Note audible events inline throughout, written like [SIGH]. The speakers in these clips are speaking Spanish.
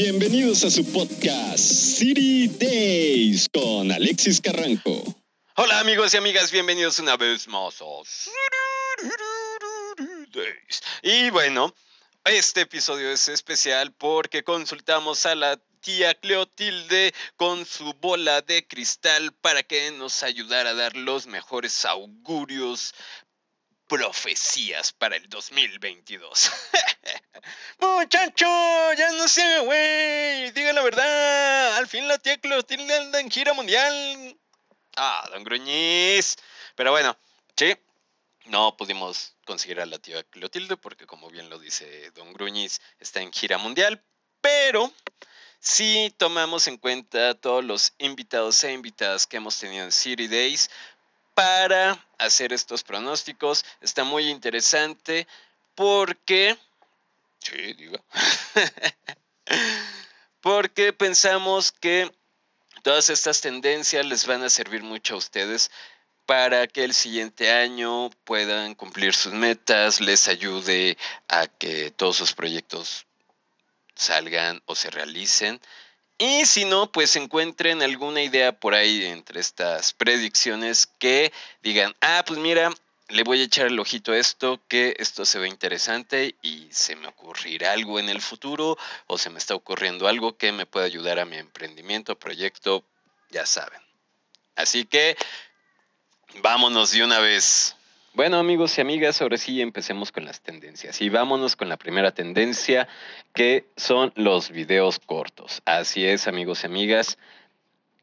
Bienvenidos a su podcast City Days con Alexis Carranco. Hola amigos y amigas, bienvenidos una vez más a City Days. Y bueno, este episodio es especial porque consultamos a la tía Cleotilde con su bola de cristal para que nos ayudara a dar los mejores augurios profecías para el 2022. [LAUGHS] Muchacho, ya no se haga güey, diga la verdad. Al fin la tía Clotilde anda en gira mundial. Ah, don Gruñiz. Pero bueno, sí, no pudimos conseguir a la tía Clotilde porque como bien lo dice don Gruñiz, está en gira mundial. Pero si tomamos en cuenta todos los invitados e invitadas que hemos tenido en City Days, para hacer estos pronósticos. Está muy interesante porque... [LAUGHS] Porque pensamos que todas estas tendencias les van a servir mucho a ustedes para que el siguiente año puedan cumplir sus metas, les ayude a que todos sus proyectos salgan o se realicen y si no, pues encuentren alguna idea por ahí entre estas predicciones que digan, ah, pues mira, le voy a echar el ojito a esto, que esto se ve interesante y se me ocurrirá algo en el futuro o se me está ocurriendo algo que me pueda ayudar a mi emprendimiento, proyecto, ya saben. Así que vámonos de una vez. Bueno amigos y amigas, ahora sí empecemos con las tendencias y vámonos con la primera tendencia que son los videos cortos. Así es amigos y amigas,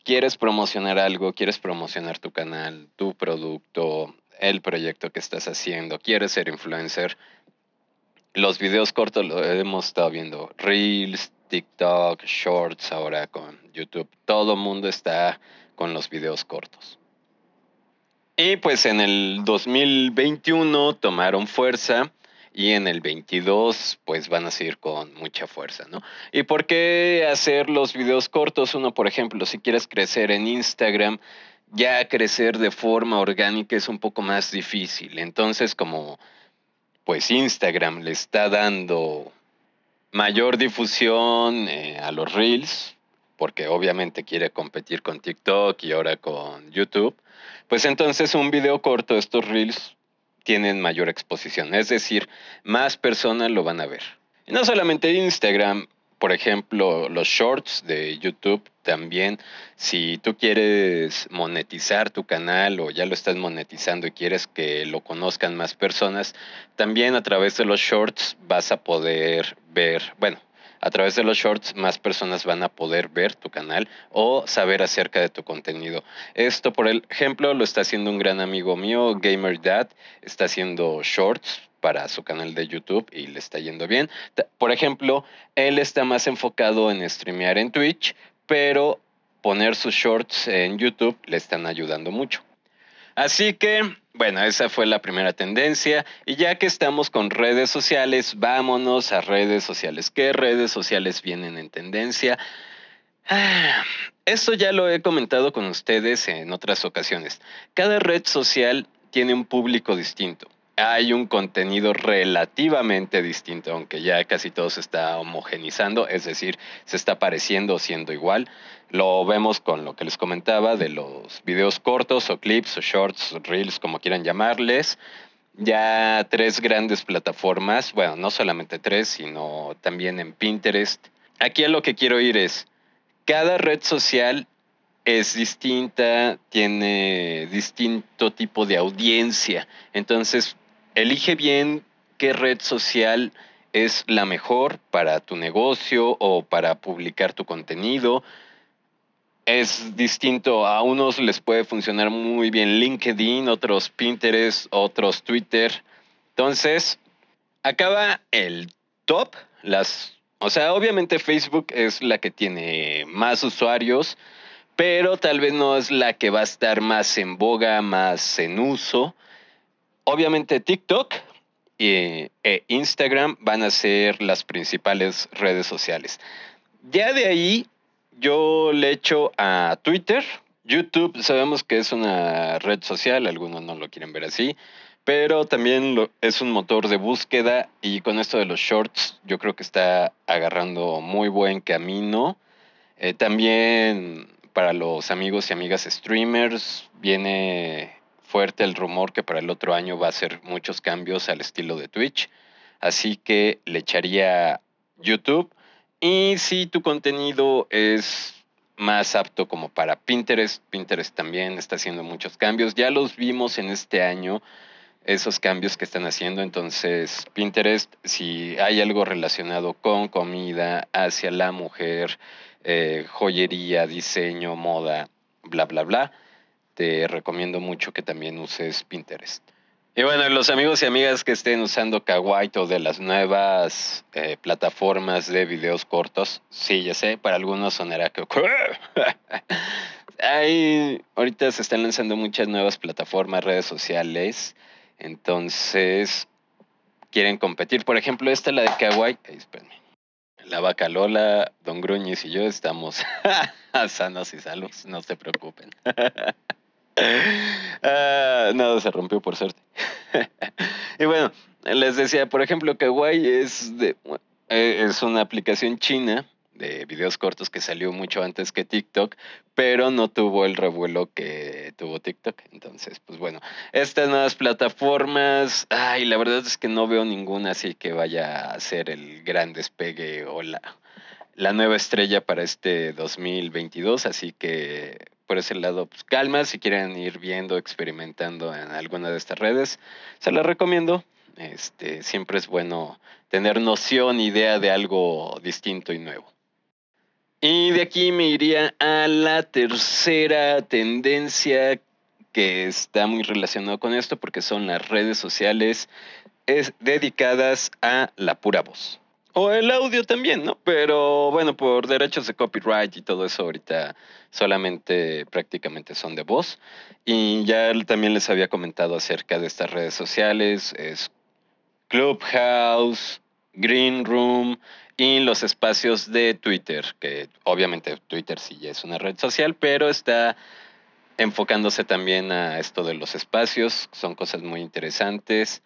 quieres promocionar algo, quieres promocionar tu canal, tu producto, el proyecto que estás haciendo, quieres ser influencer. Los videos cortos lo hemos estado viendo, Reels, TikTok, Shorts, ahora con YouTube. Todo el mundo está con los videos cortos. Y pues en el 2021 tomaron fuerza y en el 22 pues van a seguir con mucha fuerza, ¿no? ¿Y por qué hacer los videos cortos? Uno, por ejemplo, si quieres crecer en Instagram, ya crecer de forma orgánica es un poco más difícil. Entonces, como pues Instagram le está dando mayor difusión eh, a los reels, porque obviamente quiere competir con TikTok y ahora con YouTube, pues entonces un video corto, estos reels, tienen mayor exposición, es decir, más personas lo van a ver. Y no solamente Instagram, por ejemplo, los shorts de YouTube también, si tú quieres monetizar tu canal o ya lo estás monetizando y quieres que lo conozcan más personas, también a través de los shorts vas a poder ver, bueno, a través de los shorts más personas van a poder ver tu canal o saber acerca de tu contenido. Esto, por ejemplo, lo está haciendo un gran amigo mío, Gamer Dad, está haciendo shorts para su canal de YouTube y le está yendo bien. Por ejemplo, él está más enfocado en streamear en Twitch, pero poner sus shorts en YouTube le están ayudando mucho. Así que, bueno, esa fue la primera tendencia. Y ya que estamos con redes sociales, vámonos a redes sociales. ¿Qué redes sociales vienen en tendencia? Ah, esto ya lo he comentado con ustedes en otras ocasiones. Cada red social tiene un público distinto hay un contenido relativamente distinto, aunque ya casi todo se está homogenizando, es decir, se está pareciendo siendo igual. Lo vemos con lo que les comentaba de los videos cortos o clips o shorts, reels, como quieran llamarles. ya tres grandes plataformas, bueno, no solamente tres, sino también en Pinterest. Aquí a lo que quiero ir es, cada red social es distinta, tiene distinto tipo de audiencia, entonces elige bien qué red social es la mejor para tu negocio o para publicar tu contenido. Es distinto, a unos les puede funcionar muy bien LinkedIn, otros Pinterest, otros Twitter. Entonces, acaba el top, las o sea, obviamente Facebook es la que tiene más usuarios, pero tal vez no es la que va a estar más en boga, más en uso. Obviamente TikTok e, Instagram van a ser las principales redes sociales. Ya de ahí yo le echo a Twitter. YouTube sabemos que es una red social, algunos no lo quieren ver así, pero también es un motor de búsqueda y con esto de los shorts yo creo que está agarrando muy buen camino. Eh, también para los amigos y amigas streamers viene fuerte el rumor que para el otro año va a ser muchos cambios al estilo de Twitch. Así que le echaría YouTube. Y si tu contenido es más apto como para Pinterest, Pinterest también está haciendo muchos cambios. Ya los vimos en este año, esos cambios que están haciendo. Entonces, Pinterest, si hay algo relacionado con comida, hacia la mujer, eh, joyería, diseño, moda, bla, bla, bla, te recomiendo mucho que también uses Pinterest. Y bueno, los amigos y amigas que estén usando Kawaii o de las nuevas eh, plataformas de videos cortos, sí, ya sé, para algunos sonará que... [LAUGHS] Hay, ahorita se están lanzando muchas nuevas plataformas, redes sociales, entonces quieren competir. Por ejemplo, esta, la de Kawaii, espérenme la vaca Lola, Don Gruñis y yo estamos [LAUGHS] sanos y salvos, no se preocupen. [LAUGHS] Ah, nada se rompió por suerte. [LAUGHS] y bueno, les decía, por ejemplo, Kawaii es, de, eh, es una aplicación china de videos cortos que salió mucho antes que TikTok, pero no tuvo el revuelo que tuvo TikTok. Entonces, pues bueno, estas nuevas plataformas, ay, la verdad es que no veo ninguna así que vaya a ser el gran despegue o la, la nueva estrella para este 2022, así que por ese lado, pues calma, si quieren ir viendo, experimentando en alguna de estas redes, se las recomiendo. Este, siempre es bueno tener noción, idea de algo distinto y nuevo. Y de aquí me iría a la tercera tendencia que está muy relacionado con esto porque son las redes sociales es dedicadas a la pura voz. O el audio también, ¿no? Pero bueno, por derechos de copyright y todo eso ahorita solamente prácticamente son de voz. Y ya también les había comentado acerca de estas redes sociales, es Clubhouse, Green Room, y los espacios de Twitter, que obviamente Twitter sí ya es una red social, pero está enfocándose también a esto de los espacios, son cosas muy interesantes.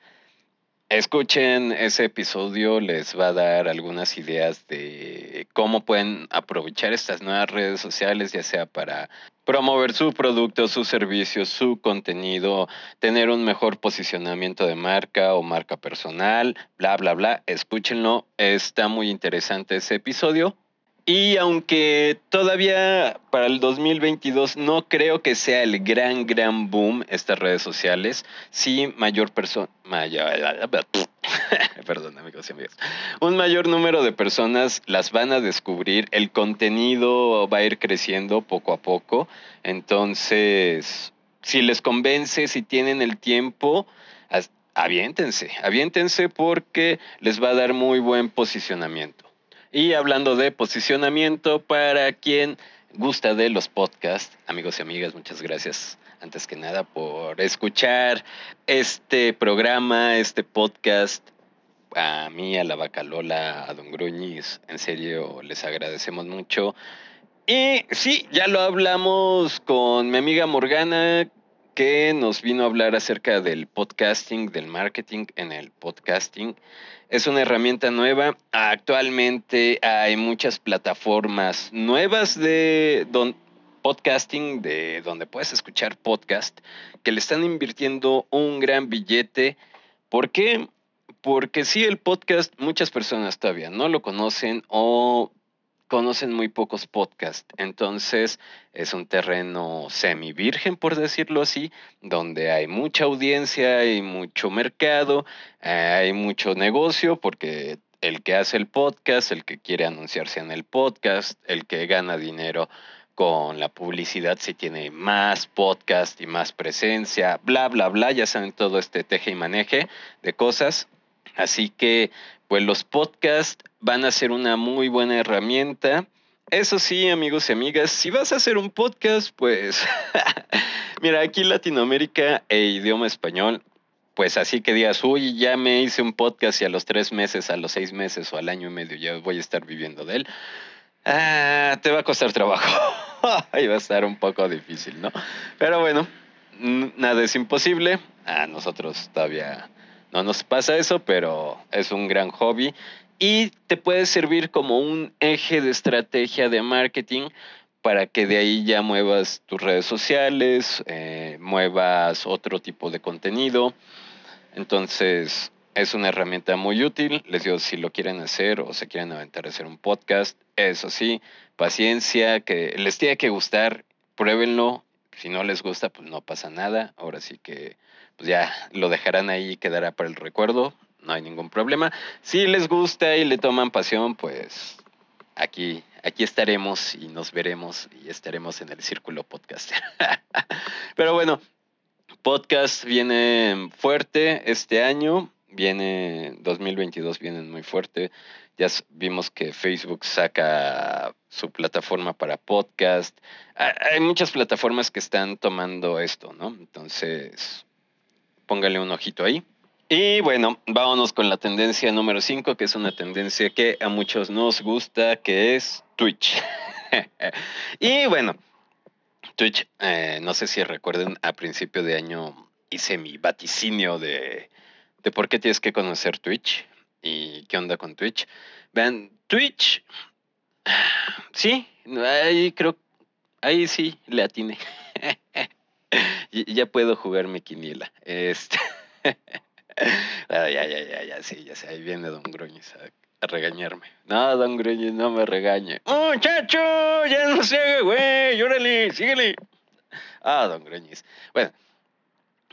Escuchen ese episodio, les va a dar algunas ideas de cómo pueden aprovechar estas nuevas redes sociales, ya sea para promover su producto, su servicio, su contenido, tener un mejor posicionamiento de marca o marca personal, bla, bla, bla. Escúchenlo, está muy interesante ese episodio. Y aunque todavía para el 2022 no creo que sea el gran, gran boom estas redes sociales, sí mayor persona, [LAUGHS] perdón amigos y amigas, un mayor número de personas las van a descubrir, el contenido va a ir creciendo poco a poco, entonces si les convence, si tienen el tiempo, aviéntense, aviéntense porque les va a dar muy buen posicionamiento. Y hablando de posicionamiento, para quien gusta de los podcasts, amigos y amigas, muchas gracias antes que nada por escuchar este programa, este podcast. A mí, a la vaca Lola, a Don Gruñis, en serio les agradecemos mucho. Y sí, ya lo hablamos con mi amiga Morgana, que nos vino a hablar acerca del podcasting, del marketing en el podcasting. Es una herramienta nueva. Actualmente hay muchas plataformas nuevas de podcasting, de donde puedes escuchar podcast, que le están invirtiendo un gran billete ¿Por qué? Porque sí, el podcast, muchas personas todavía no lo conocen o conocen muy pocos podcasts. Entonces es un terreno semi virgen, por decirlo así, donde hay mucha audiencia, hay mucho mercado, hay mucho negocio, porque el que hace el podcast, el que quiere anunciarse en el podcast, el que gana dinero con la publicidad si tiene más podcast y más presencia, bla, bla, bla, ya saben todo este teje y maneje de cosas. Así que, pues los podcasts van a ser una muy buena herramienta. Eso sí, amigos y amigas, si vas a hacer un podcast, pues, [LAUGHS] mira, aquí Latinoamérica e idioma español, pues así que digas, uy, ya me hice un podcast y a los tres meses, a los seis meses o al año y medio ya voy a estar viviendo de él. Ah, te va a costar trabajo. [LAUGHS] y va a estar un poco difícil, ¿no? Pero bueno, nada es imposible. A nosotros todavía no nos pasa eso, pero es un gran hobby y te puede servir como un eje de estrategia de marketing para que de ahí ya muevas tus redes sociales, eh, muevas otro tipo de contenido. Entonces, es una herramienta muy útil. Les digo, si lo quieren hacer o se quieren aventar a hacer un podcast, eso sí, paciencia, que les tiene que gustar, pruébenlo. Si no les gusta, pues no pasa nada. Ahora sí que, pues ya lo dejarán ahí y quedará para el recuerdo. No hay ningún problema. Si les gusta y le toman pasión, pues aquí, aquí estaremos y nos veremos y estaremos en el círculo podcaster. [LAUGHS] Pero bueno, podcast viene fuerte este año, viene 2022 viene muy fuerte. Ya vimos que Facebook saca su plataforma para podcast. Hay muchas plataformas que están tomando esto, ¿no? Entonces, póngale un ojito ahí. Y bueno, vámonos con la tendencia número 5, que es una tendencia que a muchos nos gusta, que es Twitch. [LAUGHS] y bueno, Twitch, eh, no sé si recuerden, a principio de año hice mi vaticinio de, de por qué tienes que conocer Twitch y qué onda con Twitch. Vean, Twitch, [SIGHS] sí, ahí creo, ahí sí le atiné. [LAUGHS] [LAUGHS] ya puedo jugar mi quiniela. Este. ya, ya, ya, ya, sí, ya sé, ahí viene Don Gruñiz a regañarme. No, don Greñez, no me regañe. Muchacho, ya no se haga, güey, órale, síguele. Ah, don Greñez. Bueno,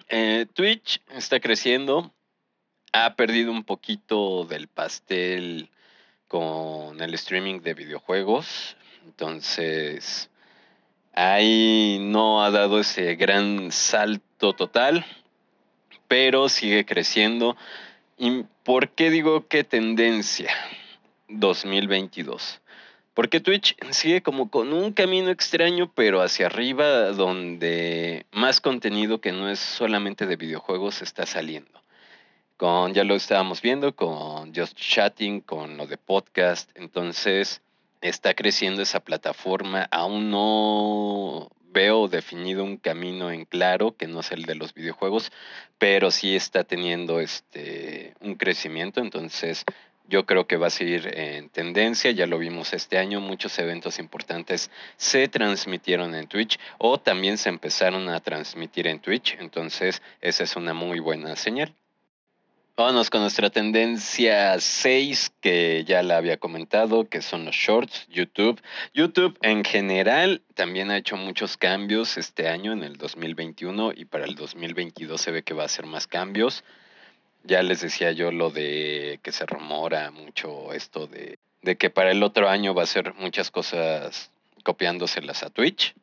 eh, Twitch está creciendo, ha perdido un poquito del pastel con el streaming de videojuegos, entonces ahí no ha dado ese gran salto total, pero sigue creciendo ¿Y por qué digo qué tendencia 2022? Porque Twitch sigue como con un camino extraño, pero hacia arriba, donde más contenido que no es solamente de videojuegos está saliendo. Con, ya lo estábamos viendo, con Just Chatting, con lo de podcast. Entonces, está creciendo esa plataforma. Aún no veo definido un camino en claro que no es el de los videojuegos, pero sí está teniendo este un crecimiento, entonces yo creo que va a seguir en tendencia, ya lo vimos este año, muchos eventos importantes se transmitieron en Twitch o también se empezaron a transmitir en Twitch, entonces esa es una muy buena señal. Vámonos con nuestra tendencia 6, que ya la había comentado, que son los shorts, YouTube. YouTube en general también ha hecho muchos cambios este año, en el 2021, y para el 2022 se ve que va a hacer más cambios. Ya les decía yo lo de que se rumora mucho esto de, de que para el otro año va a ser muchas cosas copiándoselas a Twitch.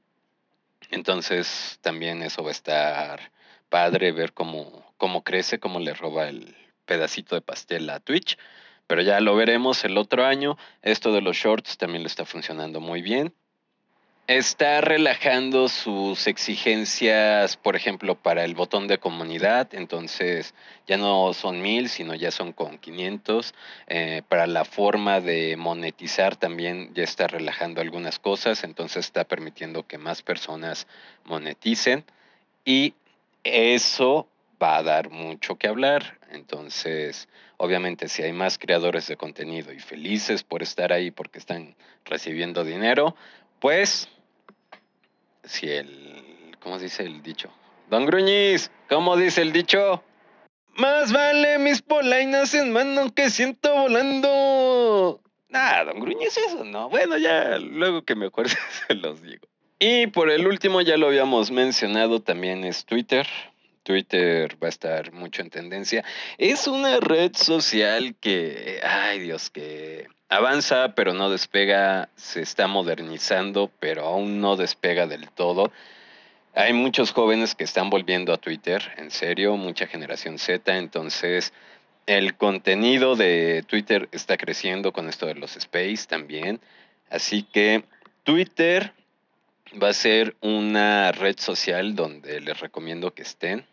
Entonces también eso va a estar padre ver cómo, cómo crece, cómo le roba el, pedacito de pastel a Twitch, pero ya lo veremos el otro año. Esto de los shorts también lo está funcionando muy bien. Está relajando sus exigencias, por ejemplo, para el botón de comunidad, entonces ya no son mil, sino ya son con 500. Eh, para la forma de monetizar también ya está relajando algunas cosas, entonces está permitiendo que más personas moneticen y eso va a dar mucho que hablar. Entonces, obviamente, si hay más creadores de contenido y felices por estar ahí porque están recibiendo dinero, pues, si el, ¿cómo dice el dicho? Don Gruñiz, ¿cómo dice el dicho? Más vale mis polainas en mano que siento volando. Nada, don Gruñes, eso no. Bueno, ya luego que me acuerde [LAUGHS] se los digo. Y por el último, ya lo habíamos mencionado, también es Twitter. Twitter va a estar mucho en tendencia. Es una red social que, ay Dios, que avanza pero no despega, se está modernizando pero aún no despega del todo. Hay muchos jóvenes que están volviendo a Twitter, en serio, mucha generación Z, entonces el contenido de Twitter está creciendo con esto de los space también. Así que Twitter va a ser una red social donde les recomiendo que estén.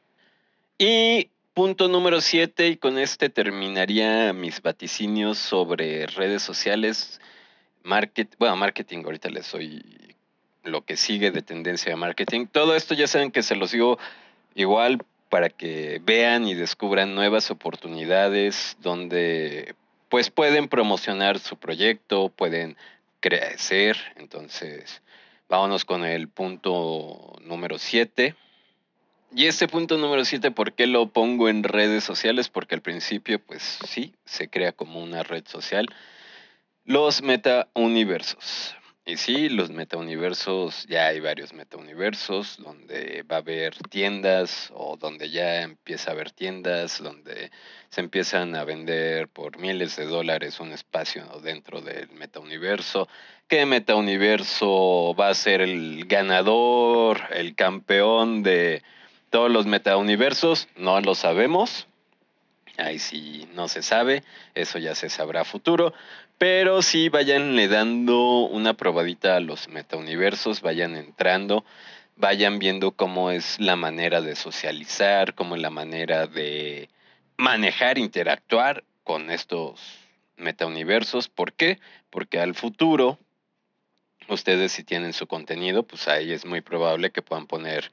Y punto número 7, y con este terminaría mis vaticinios sobre redes sociales. Market, bueno, marketing, ahorita les soy lo que sigue de tendencia de marketing. Todo esto ya saben que se los digo igual para que vean y descubran nuevas oportunidades donde pues pueden promocionar su proyecto, pueden crecer. Entonces, vámonos con el punto número 7 y este punto número 7, ¿por qué lo pongo en redes sociales? Porque al principio, pues sí, se crea como una red social. Los metauniversos. Y sí, los metauniversos, ya hay varios metauniversos donde va a haber tiendas o donde ya empieza a haber tiendas, donde se empiezan a vender por miles de dólares un espacio dentro del metauniverso. ¿Qué metauniverso va a ser el ganador, el campeón de todos los metauniversos no lo sabemos. Ahí sí no se sabe, eso ya se sabrá a futuro. Pero sí vayanle dando una probadita a los metauniversos, vayan entrando, vayan viendo cómo es la manera de socializar, cómo es la manera de manejar, interactuar con estos metauniversos. ¿Por qué? Porque al futuro, ustedes si tienen su contenido, pues ahí es muy probable que puedan poner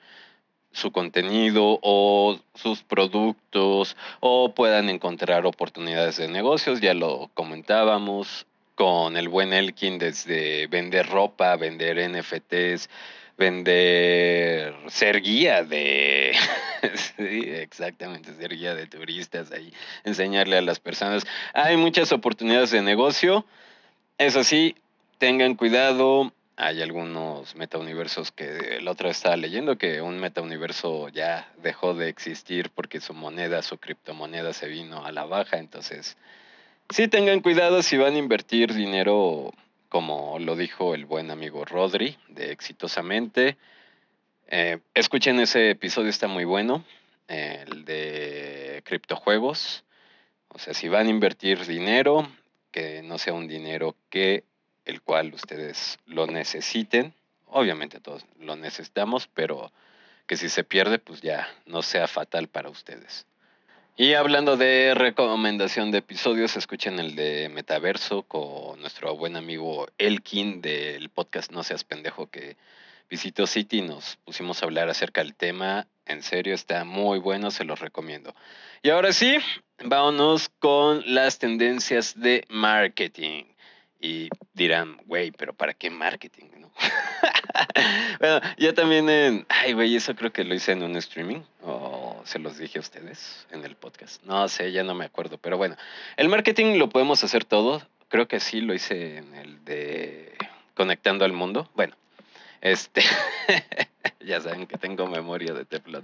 su contenido o sus productos o puedan encontrar oportunidades de negocios. Ya lo comentábamos con el buen Elkin desde vender ropa, vender NFTs, vender, ser guía de, [LAUGHS] sí, exactamente, ser guía de turistas ahí, enseñarle a las personas. Hay muchas oportunidades de negocio. Eso sí, tengan cuidado, hay algunos metauniversos que la otra vez estaba leyendo que un metauniverso ya dejó de existir porque su moneda, su criptomoneda se vino a la baja. Entonces, sí tengan cuidado si van a invertir dinero, como lo dijo el buen amigo Rodri, de Exitosamente. Eh, escuchen ese episodio, está muy bueno, el de criptojuegos. O sea, si van a invertir dinero, que no sea un dinero que el cual ustedes lo necesiten. Obviamente todos lo necesitamos, pero que si se pierde, pues ya no sea fatal para ustedes. Y hablando de recomendación de episodios, escuchen el de Metaverso con nuestro buen amigo Elkin del podcast No Seas Pendejo que visitó City. Nos pusimos a hablar acerca del tema. En serio, está muy bueno, se los recomiendo. Y ahora sí, vámonos con las tendencias de marketing. Y dirán, güey, pero ¿para qué marketing? ¿no? [LAUGHS] bueno, ya también en... Ay, güey, eso creo que lo hice en un streaming. O se los dije a ustedes en el podcast. No sé, ya no me acuerdo. Pero bueno, el marketing lo podemos hacer todo. Creo que sí lo hice en el de Conectando al Mundo. Bueno, este... [LAUGHS] ya saben que tengo memoria de teflón.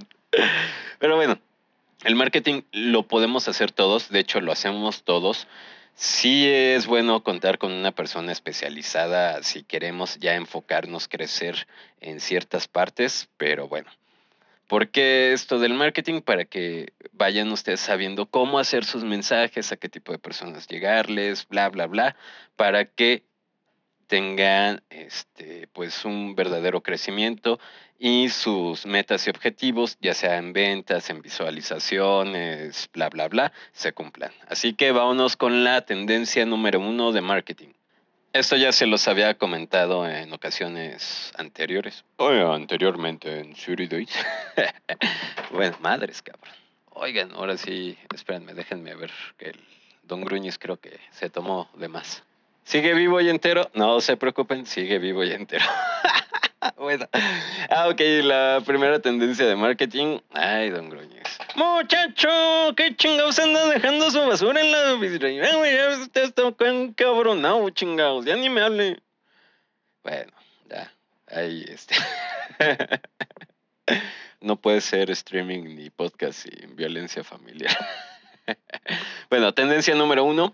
Pero bueno, el marketing lo podemos hacer todos. De hecho, lo hacemos todos. Sí es bueno contar con una persona especializada si queremos ya enfocarnos, crecer en ciertas partes, pero bueno. ¿Por qué esto del marketing? Para que vayan ustedes sabiendo cómo hacer sus mensajes, a qué tipo de personas llegarles, bla, bla, bla, para que tengan este, pues un verdadero crecimiento y sus metas y objetivos, ya sea en ventas, en visualizaciones, bla, bla, bla, se cumplan. Así que vámonos con la tendencia número uno de marketing. Esto ya se los había comentado en ocasiones anteriores. O anteriormente en Suri [LAUGHS] bueno, madres, cabrón. Oigan, ahora sí, espérenme, déjenme ver que el Don Gruñis creo que se tomó de más. ¿Sigue vivo y entero? No se preocupen, sigue vivo y entero. [LAUGHS] bueno. Ah, ok, la primera tendencia de marketing. Ay, don Gruñez. Muchacho, qué chingados anda dejando su basura en la Ya usted está encabronado, chingados. Ya ni me hable. Bueno, ya. Ahí este. [LAUGHS] no puede ser streaming ni podcast sin violencia familiar. [LAUGHS] bueno, tendencia número uno.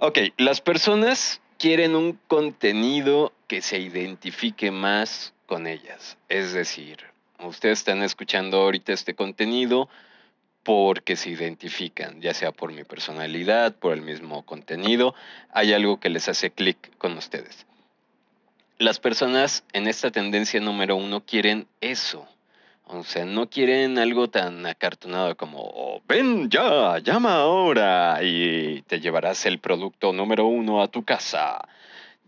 Ok, las personas quieren un contenido que se identifique más con ellas. Es decir, ustedes están escuchando ahorita este contenido porque se identifican, ya sea por mi personalidad, por el mismo contenido, hay algo que les hace clic con ustedes. Las personas en esta tendencia número uno quieren eso. O sea, no quieren algo tan acartonado como, oh, ven ya, llama ahora y te llevarás el producto número uno a tu casa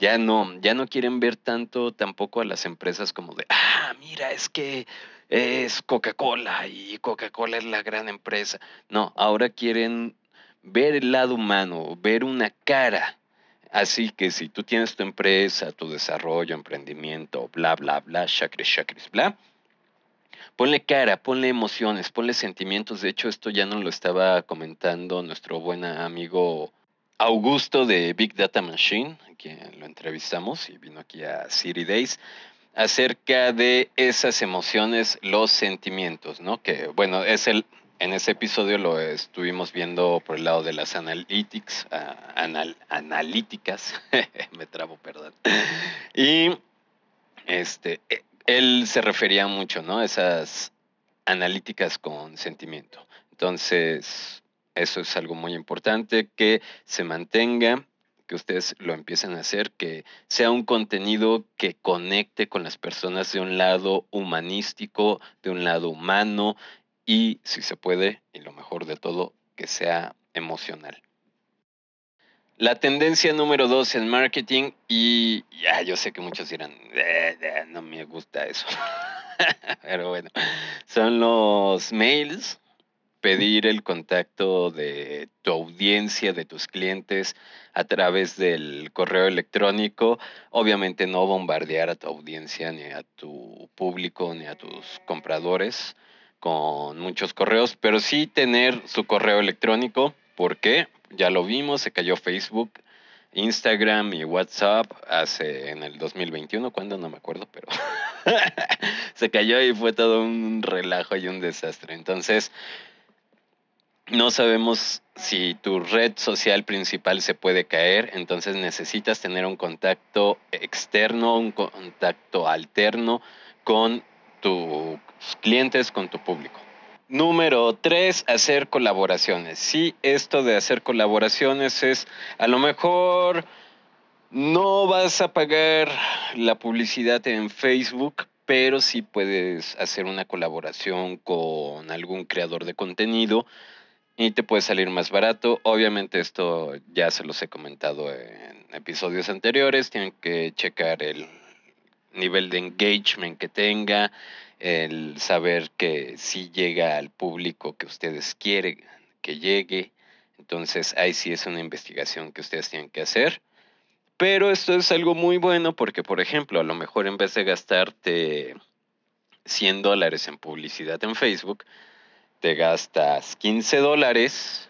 ya no, ya no quieren ver tanto tampoco a las empresas como de, ah, mira, es que es Coca-Cola y Coca-Cola es la gran empresa. No, ahora quieren ver el lado humano, ver una cara. Así que si tú tienes tu empresa, tu desarrollo, emprendimiento, bla, bla, bla, chakris, chakris, bla, ponle cara, ponle emociones, ponle sentimientos. De hecho, esto ya nos lo estaba comentando nuestro buen amigo Augusto de Big Data Machine, quien lo entrevistamos y vino aquí a City Days, acerca de esas emociones, los sentimientos, ¿no? Que bueno, es el, en ese episodio lo estuvimos viendo por el lado de las analytics, uh, analíticas, [LAUGHS] me trabo, perdón. Y este, él se refería mucho, ¿no? Esas analíticas con sentimiento. Entonces, eso es algo muy importante, que se mantenga, que ustedes lo empiecen a hacer, que sea un contenido que conecte con las personas de un lado humanístico, de un lado humano y, si se puede, y lo mejor de todo, que sea emocional. La tendencia número dos en marketing, y ya yo sé que muchos dirán, eh, eh, no me gusta eso, [LAUGHS] pero bueno, son los mails pedir el contacto de tu audiencia, de tus clientes a través del correo electrónico. Obviamente no bombardear a tu audiencia, ni a tu público, ni a tus compradores con muchos correos, pero sí tener su correo electrónico. ¿Por qué? Ya lo vimos, se cayó Facebook. Instagram y WhatsApp hace en el 2021, cuando no me acuerdo, pero [LAUGHS] se cayó y fue todo un relajo y un desastre. Entonces, no sabemos si tu red social principal se puede caer, entonces necesitas tener un contacto externo, un contacto alterno con tus clientes, con tu público. Número tres, hacer colaboraciones. Sí, esto de hacer colaboraciones es a lo mejor no vas a pagar la publicidad en Facebook, pero sí puedes hacer una colaboración con algún creador de contenido y te puede salir más barato. Obviamente esto ya se los he comentado en episodios anteriores. Tienen que checar el nivel de engagement que tenga, el saber que si llega al público que ustedes quieren que llegue. Entonces ahí sí es una investigación que ustedes tienen que hacer. Pero esto es algo muy bueno porque, por ejemplo, a lo mejor en vez de gastarte 100 dólares en publicidad en Facebook, te gastas 15 dólares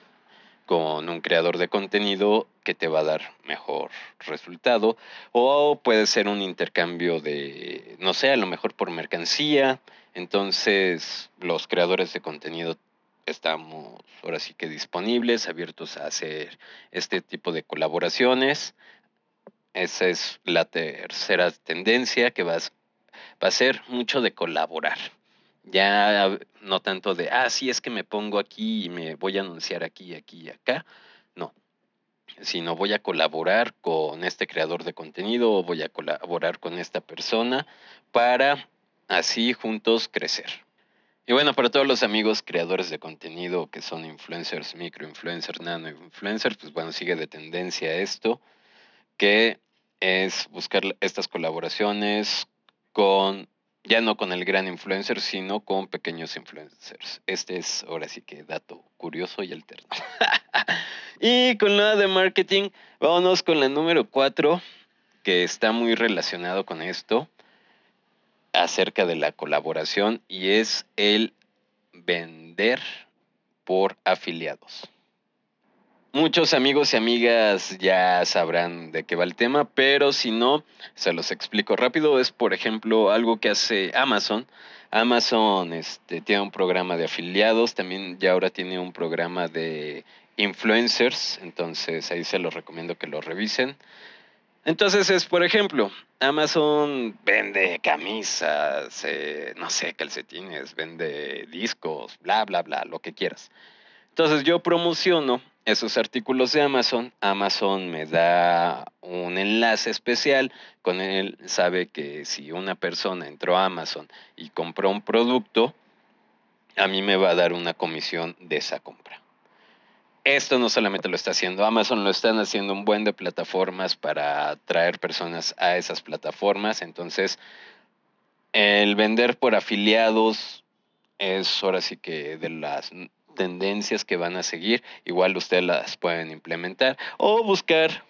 con un creador de contenido que te va a dar mejor resultado o puede ser un intercambio de, no sé, a lo mejor por mercancía. Entonces los creadores de contenido estamos ahora sí que disponibles, abiertos a hacer este tipo de colaboraciones. Esa es la tercera tendencia que va a ser mucho de colaborar. Ya no tanto de, ah, sí, es que me pongo aquí y me voy a anunciar aquí, aquí y acá. No, sino voy a colaborar con este creador de contenido o voy a colaborar con esta persona para así juntos crecer. Y bueno, para todos los amigos creadores de contenido que son influencers, microinfluencers, nanoinfluencers, pues bueno, sigue de tendencia esto, que es buscar estas colaboraciones con ya no con el gran influencer, sino con pequeños influencers. Este es ahora sí que dato curioso y alterno. [LAUGHS] y con la de marketing, vámonos con la número 4, que está muy relacionado con esto, acerca de la colaboración, y es el vender por afiliados. Muchos amigos y amigas ya sabrán de qué va el tema, pero si no, se los explico rápido. Es, por ejemplo, algo que hace Amazon. Amazon este, tiene un programa de afiliados, también ya ahora tiene un programa de influencers, entonces ahí se los recomiendo que lo revisen. Entonces es, por ejemplo, Amazon vende camisas, eh, no sé, calcetines, vende discos, bla, bla, bla, lo que quieras. Entonces yo promociono esos artículos de Amazon. Amazon me da un enlace especial. Con él sabe que si una persona entró a Amazon y compró un producto, a mí me va a dar una comisión de esa compra. Esto no solamente lo está haciendo Amazon, lo están haciendo un buen de plataformas para atraer personas a esas plataformas. Entonces, el vender por afiliados es ahora sí que de las tendencias que van a seguir, igual ustedes las pueden implementar o buscar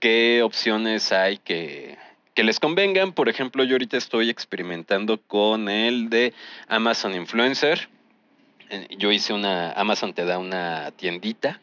qué opciones hay que, que les convengan. Por ejemplo, yo ahorita estoy experimentando con el de Amazon Influencer. Yo hice una, Amazon te da una tiendita,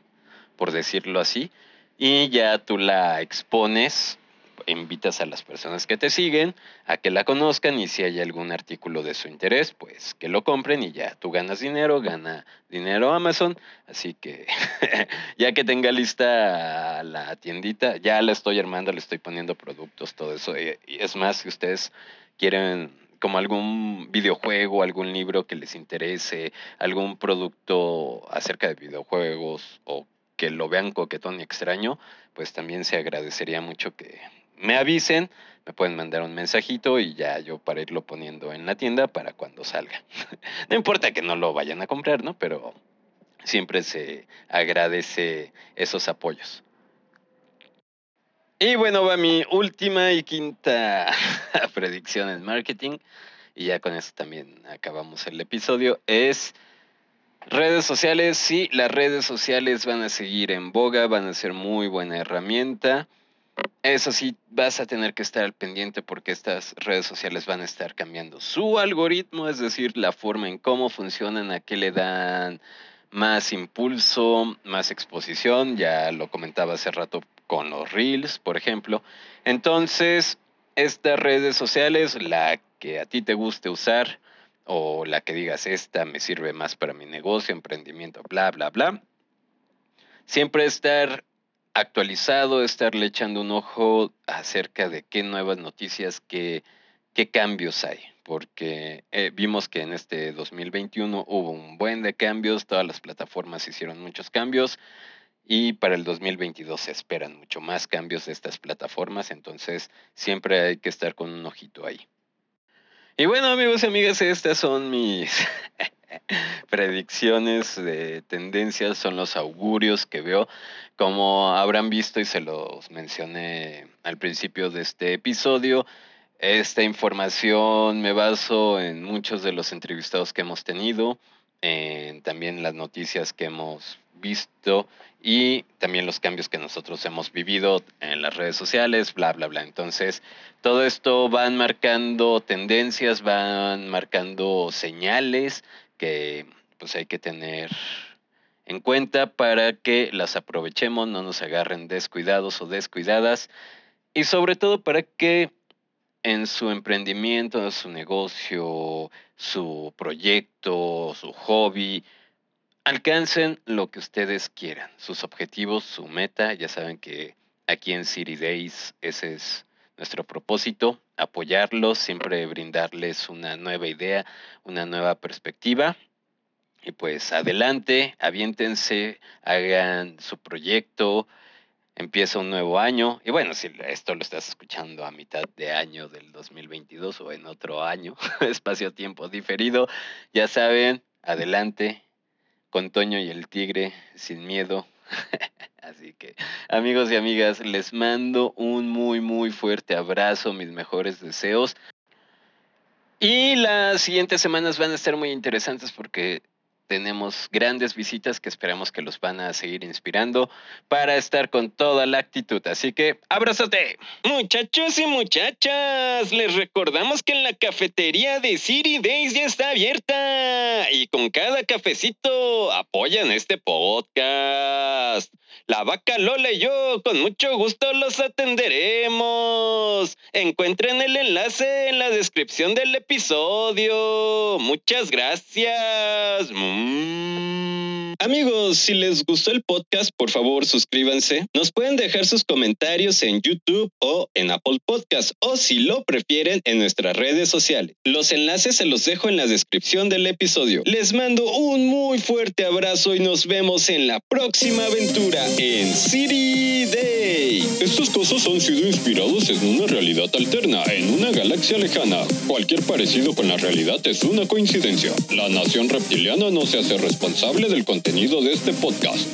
por decirlo así, y ya tú la expones invitas a las personas que te siguen a que la conozcan y si hay algún artículo de su interés, pues que lo compren y ya tú ganas dinero, gana dinero Amazon. Así que [LAUGHS] ya que tenga lista la tiendita, ya la estoy armando, le estoy poniendo productos, todo eso. Y es más, si ustedes quieren como algún videojuego, algún libro que les interese, algún producto acerca de videojuegos o que lo vean coquetón y extraño, pues también se agradecería mucho que me avisen, me pueden mandar un mensajito y ya yo para irlo poniendo en la tienda para cuando salga. [LAUGHS] no importa que no lo vayan a comprar, ¿no? Pero siempre se agradece esos apoyos. Y bueno, va mi última y quinta [LAUGHS] predicción en marketing. Y ya con eso también acabamos el episodio. Es redes sociales. Sí, las redes sociales van a seguir en boga, van a ser muy buena herramienta. Eso sí, vas a tener que estar al pendiente porque estas redes sociales van a estar cambiando su algoritmo, es decir, la forma en cómo funcionan, a qué le dan más impulso, más exposición, ya lo comentaba hace rato con los reels, por ejemplo. Entonces, estas redes sociales, la que a ti te guste usar o la que digas esta me sirve más para mi negocio, emprendimiento, bla, bla, bla, siempre estar actualizado, estarle echando un ojo acerca de qué nuevas noticias, qué, qué cambios hay, porque eh, vimos que en este 2021 hubo un buen de cambios, todas las plataformas hicieron muchos cambios y para el 2022 se esperan mucho más cambios de estas plataformas, entonces siempre hay que estar con un ojito ahí. Y bueno amigos y amigas, estas son mis [LAUGHS] [LAUGHS] predicciones de tendencias, son los augurios que veo. Como habrán visto y se los mencioné al principio de este episodio, esta información me baso en muchos de los entrevistados que hemos tenido, en también las noticias que hemos visto y también los cambios que nosotros hemos vivido en las redes sociales, bla, bla, bla. Entonces, todo esto van marcando tendencias, van marcando señales que pues hay que tener en cuenta para que las aprovechemos, no nos agarren descuidados o descuidadas y sobre todo para que en su emprendimiento, su negocio, su proyecto, su hobby, alcancen lo que ustedes quieran, sus objetivos, su meta. Ya saben que aquí en City Days ese es nuestro propósito, apoyarlos, siempre brindarles una nueva idea, una nueva perspectiva y pues adelante, aviéntense, hagan su proyecto, empieza un nuevo año. Y bueno, si esto lo estás escuchando a mitad de año del 2022 o en otro año, [LAUGHS] espacio-tiempo diferido, ya saben, adelante, con Toño y el Tigre, sin miedo. [LAUGHS] Así que, amigos y amigas, les mando un muy, muy fuerte abrazo, mis mejores deseos. Y las siguientes semanas van a estar muy interesantes porque tenemos grandes visitas que esperamos que los van a seguir inspirando para estar con toda la actitud. Así que, abrázate. Muchachos y muchachas, les recordamos que la cafetería de City Days ya está abierta y con cada cafecito apoyan este podcast. La vaca Lola y yo con mucho gusto los atenderemos. Encuentren el enlace en la descripción del episodio. Muchas gracias. Mm. Amigos, si les gustó el podcast, por favor suscríbanse. Nos pueden dejar sus comentarios en YouTube o en Apple Podcast o si lo prefieren en nuestras redes sociales. Los enlaces se los dejo en la descripción del episodio. Les mando un muy fuerte abrazo y nos vemos en la próxima aventura en City Day. Estos cosas han sido inspirados en una realidad alterna, en una galaxia lejana. Cualquier parecido con la realidad es una coincidencia. La nación reptiliana no se hace responsable del contenido de este podcast.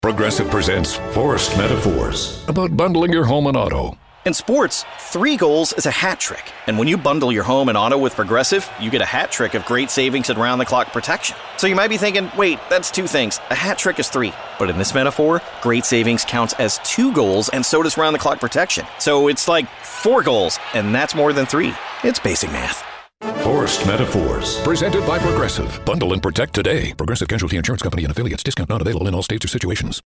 Progressive presents Forced Metaphors about bundling your home and auto. In sports, three goals is a hat trick. And when you bundle your home and auto with Progressive, you get a hat trick of great savings and round the clock protection. So you might be thinking, wait, that's two things. A hat trick is three. But in this metaphor, great savings counts as two goals, and so does round the clock protection. So it's like four goals, and that's more than three. It's basic math. Forced Metaphors. Presented by Progressive. Bundle and protect today. Progressive Casualty Insurance Company and affiliates. Discount not available in all states or situations.